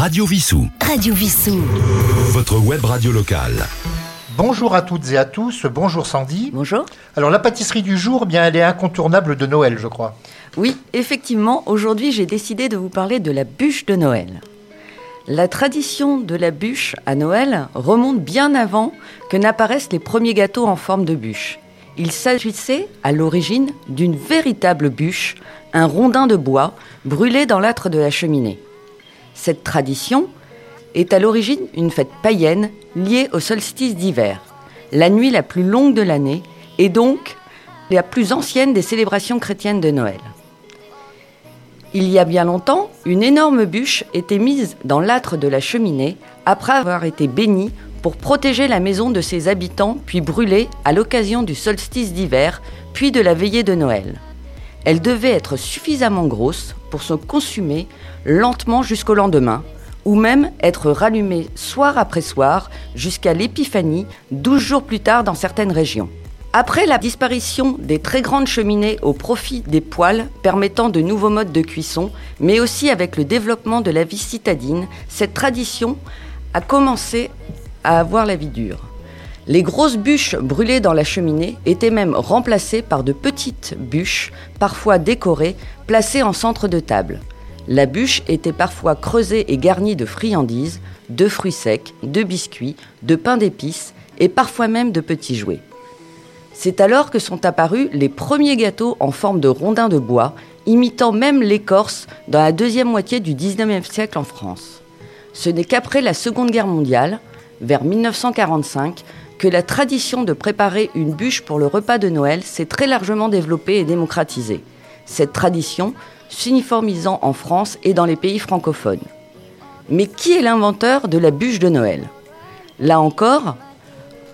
Radio Vissou. Radio Vissou. Votre web radio locale. Bonjour à toutes et à tous, bonjour Sandy. Bonjour. Alors la pâtisserie du jour, eh bien elle est incontournable de Noël, je crois. Oui, effectivement, aujourd'hui j'ai décidé de vous parler de la bûche de Noël. La tradition de la bûche à Noël remonte bien avant que n'apparaissent les premiers gâteaux en forme de bûche. Il s'agissait à l'origine d'une véritable bûche, un rondin de bois brûlé dans l'âtre de la cheminée. Cette tradition est à l'origine une fête païenne liée au solstice d'hiver, la nuit la plus longue de l'année et donc la plus ancienne des célébrations chrétiennes de Noël. Il y a bien longtemps, une énorme bûche était mise dans l'âtre de la cheminée après avoir été bénie pour protéger la maison de ses habitants puis brûlée à l'occasion du solstice d'hiver puis de la veillée de Noël. Elle devait être suffisamment grosse pour se consumer lentement jusqu'au lendemain, ou même être rallumée soir après soir jusqu'à l'épiphanie, 12 jours plus tard dans certaines régions. Après la disparition des très grandes cheminées au profit des poêles permettant de nouveaux modes de cuisson, mais aussi avec le développement de la vie citadine, cette tradition a commencé à avoir la vie dure. Les grosses bûches brûlées dans la cheminée étaient même remplacées par de petites bûches, parfois décorées, placées en centre de table. La bûche était parfois creusée et garnie de friandises, de fruits secs, de biscuits, de pain d'épices et parfois même de petits jouets. C'est alors que sont apparus les premiers gâteaux en forme de rondins de bois, imitant même l'écorce dans la deuxième moitié du 19e siècle en France. Ce n'est qu'après la Seconde Guerre mondiale, vers 1945, que la tradition de préparer une bûche pour le repas de Noël s'est très largement développée et démocratisée. Cette tradition s'uniformisant en France et dans les pays francophones. Mais qui est l'inventeur de la bûche de Noël? Là encore,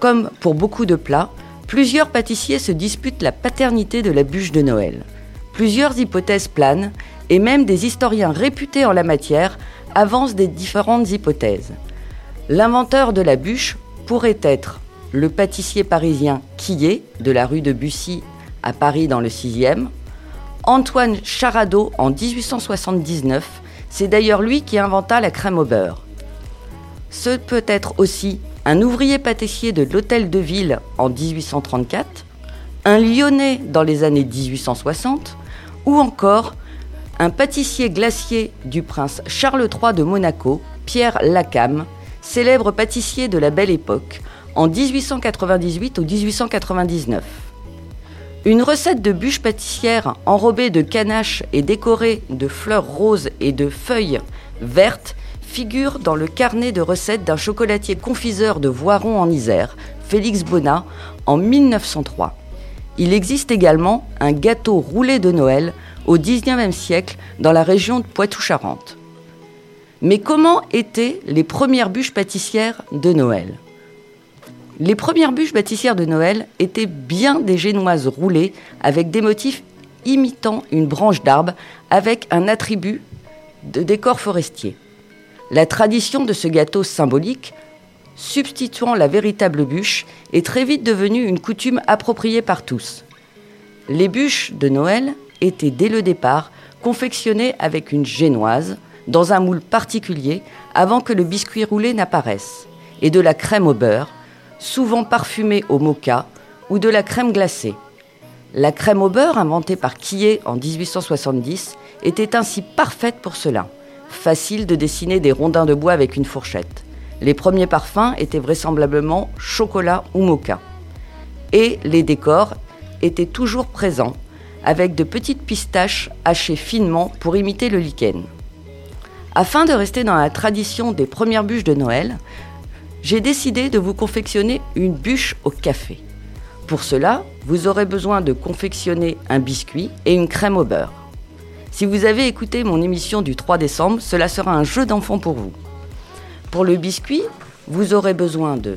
comme pour beaucoup de plats, plusieurs pâtissiers se disputent la paternité de la bûche de Noël. Plusieurs hypothèses planent et même des historiens réputés en la matière avancent des différentes hypothèses. L'inventeur de la bûche pourrait être le pâtissier parisien Quillet de la rue de Bussy à Paris dans le 6e, Antoine Charadeau en 1879. C'est d'ailleurs lui qui inventa la crème au beurre. Ce peut être aussi un ouvrier pâtissier de l'Hôtel de Ville en 1834, un Lyonnais dans les années 1860, ou encore un pâtissier glacier du prince Charles III de Monaco, Pierre Lacam, célèbre pâtissier de la Belle Époque, en 1898 ou 1899. Une recette de bûche pâtissière enrobée de canache et décorée de fleurs roses et de feuilles vertes figure dans le carnet de recettes d'un chocolatier confiseur de Voiron en Isère, Félix Bonnat, en 1903. Il existe également un gâteau roulé de Noël au XIXe siècle dans la région de Poitou-Charentes. Mais comment étaient les premières bûches pâtissières de Noël? Les premières bûches bâtissières de Noël étaient bien des génoises roulées avec des motifs imitant une branche d'arbre avec un attribut de décor forestier. La tradition de ce gâteau symbolique, substituant la véritable bûche, est très vite devenue une coutume appropriée par tous. Les bûches de Noël étaient dès le départ confectionnées avec une génoise dans un moule particulier avant que le biscuit roulé n'apparaisse, et de la crème au beurre, souvent parfumée au mocha ou de la crème glacée. La crème au beurre, inventée par Quillet en 1870, était ainsi parfaite pour cela. Facile de dessiner des rondins de bois avec une fourchette. Les premiers parfums étaient vraisemblablement chocolat ou mocha. Et les décors étaient toujours présents, avec de petites pistaches hachées finement pour imiter le lichen. Afin de rester dans la tradition des premières bûches de Noël, j'ai décidé de vous confectionner une bûche au café. Pour cela, vous aurez besoin de confectionner un biscuit et une crème au beurre. Si vous avez écouté mon émission du 3 décembre, cela sera un jeu d'enfant pour vous. Pour le biscuit, vous aurez besoin de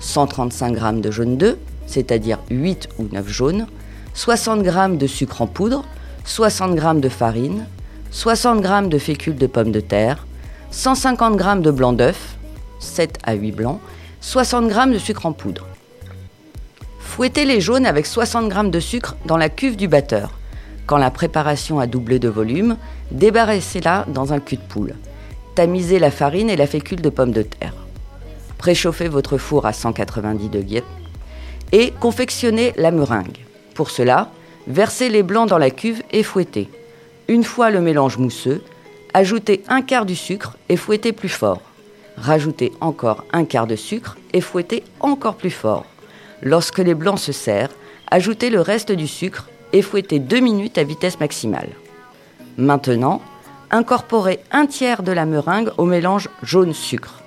135 g de jaune d'œuf, c'est-à-dire 8 ou 9 jaunes, 60 g de sucre en poudre, 60 g de farine, 60 g de fécule de pommes de terre, 150 g de blanc d'œuf, 7 à 8 blancs, 60 g de sucre en poudre. Fouettez les jaunes avec 60 g de sucre dans la cuve du batteur. Quand la préparation a doublé de volume, débarrassez-la dans un cul de poule. Tamisez la farine et la fécule de pommes de terre. Préchauffez votre four à 190 degrés et confectionnez la meringue. Pour cela, versez les blancs dans la cuve et fouettez. Une fois le mélange mousseux, ajoutez un quart du sucre et fouettez plus fort. Rajoutez encore un quart de sucre et fouettez encore plus fort. Lorsque les blancs se serrent, ajoutez le reste du sucre et fouettez deux minutes à vitesse maximale. Maintenant, incorporez un tiers de la meringue au mélange jaune-sucre.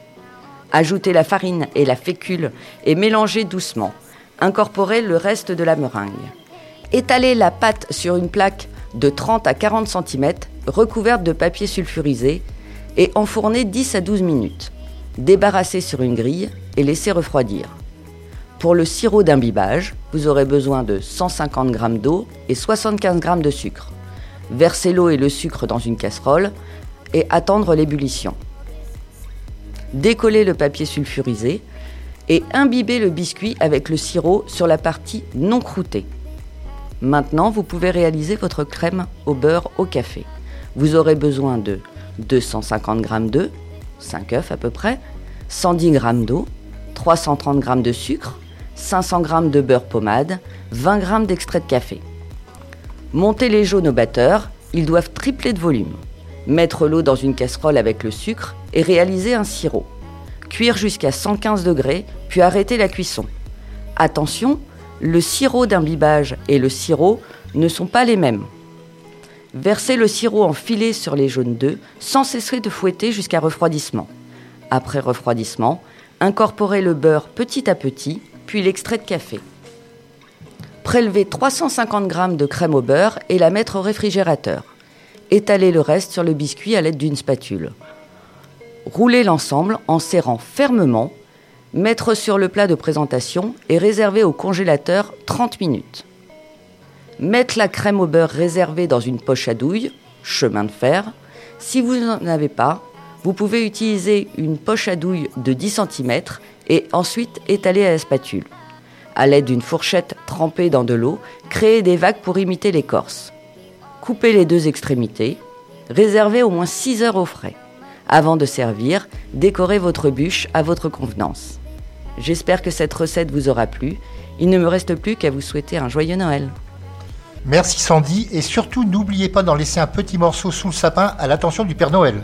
Ajoutez la farine et la fécule et mélangez doucement. Incorporez le reste de la meringue. Étalez la pâte sur une plaque de 30 à 40 cm recouverte de papier sulfurisé et enfournez 10 à 12 minutes. Débarrassez sur une grille et laissez refroidir. Pour le sirop d'imbibage, vous aurez besoin de 150 g d'eau et 75 g de sucre. Versez l'eau et le sucre dans une casserole et attendre l'ébullition. Décollez le papier sulfurisé et imbibez le biscuit avec le sirop sur la partie non croûtée. Maintenant, vous pouvez réaliser votre crème au beurre au café. Vous aurez besoin de 250 g d'œufs, 5 œufs à peu près, 110 g d'eau, 330 g de sucre, 500 g de beurre pommade, 20 g d'extrait de café. Montez les jaunes au batteur, ils doivent tripler de volume. Mettre l'eau dans une casserole avec le sucre et réaliser un sirop. Cuire jusqu'à 115 degrés, puis arrêter la cuisson. Attention, le sirop d'imbibage et le sirop ne sont pas les mêmes. Versez le sirop en filet sur les jaunes d'œufs sans cesser de fouetter jusqu'à refroidissement. Après refroidissement, incorporez le beurre petit à petit puis l'extrait de café. Prélevez 350 g de crème au beurre et la mettre au réfrigérateur. Étalez le reste sur le biscuit à l'aide d'une spatule. Roulez l'ensemble en serrant fermement, mettre sur le plat de présentation et réserver au congélateur 30 minutes. Mettre la crème au beurre réservée dans une poche à douille, chemin de fer. Si vous n'en avez pas, vous pouvez utiliser une poche à douille de 10 cm et ensuite étaler à la spatule. À l'aide d'une fourchette trempée dans de l'eau, créez des vagues pour imiter l'écorce. Coupez les deux extrémités. Réservez au moins 6 heures au frais. Avant de servir, décorez votre bûche à votre convenance. J'espère que cette recette vous aura plu. Il ne me reste plus qu'à vous souhaiter un joyeux Noël. Merci Sandy et surtout n'oubliez pas d'en laisser un petit morceau sous le sapin à l'attention du Père Noël.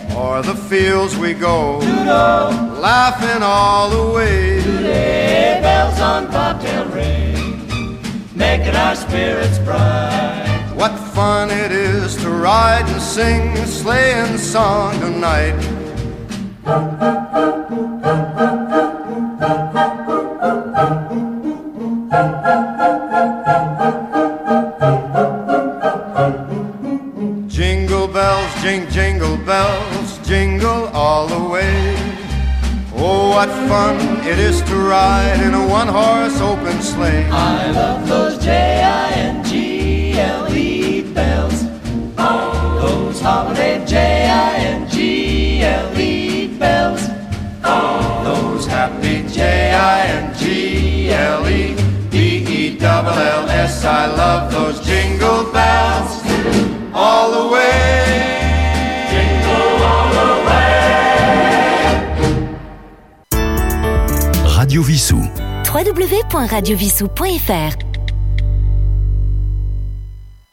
O'er the fields we go, laughing all the way. Sleigh bells on bobtail ring, making our spirits bright. What fun it is to ride and sing a sleighing song tonight. What fun it is to ride in a one horse open sleigh. I love those J-I-N-G-L-E bells. Oh, those holiday J-I-N-G-L-E bells. Oh, those happy J-I-N-G-L-E B-E-double-L-S I love those jingle bells Radio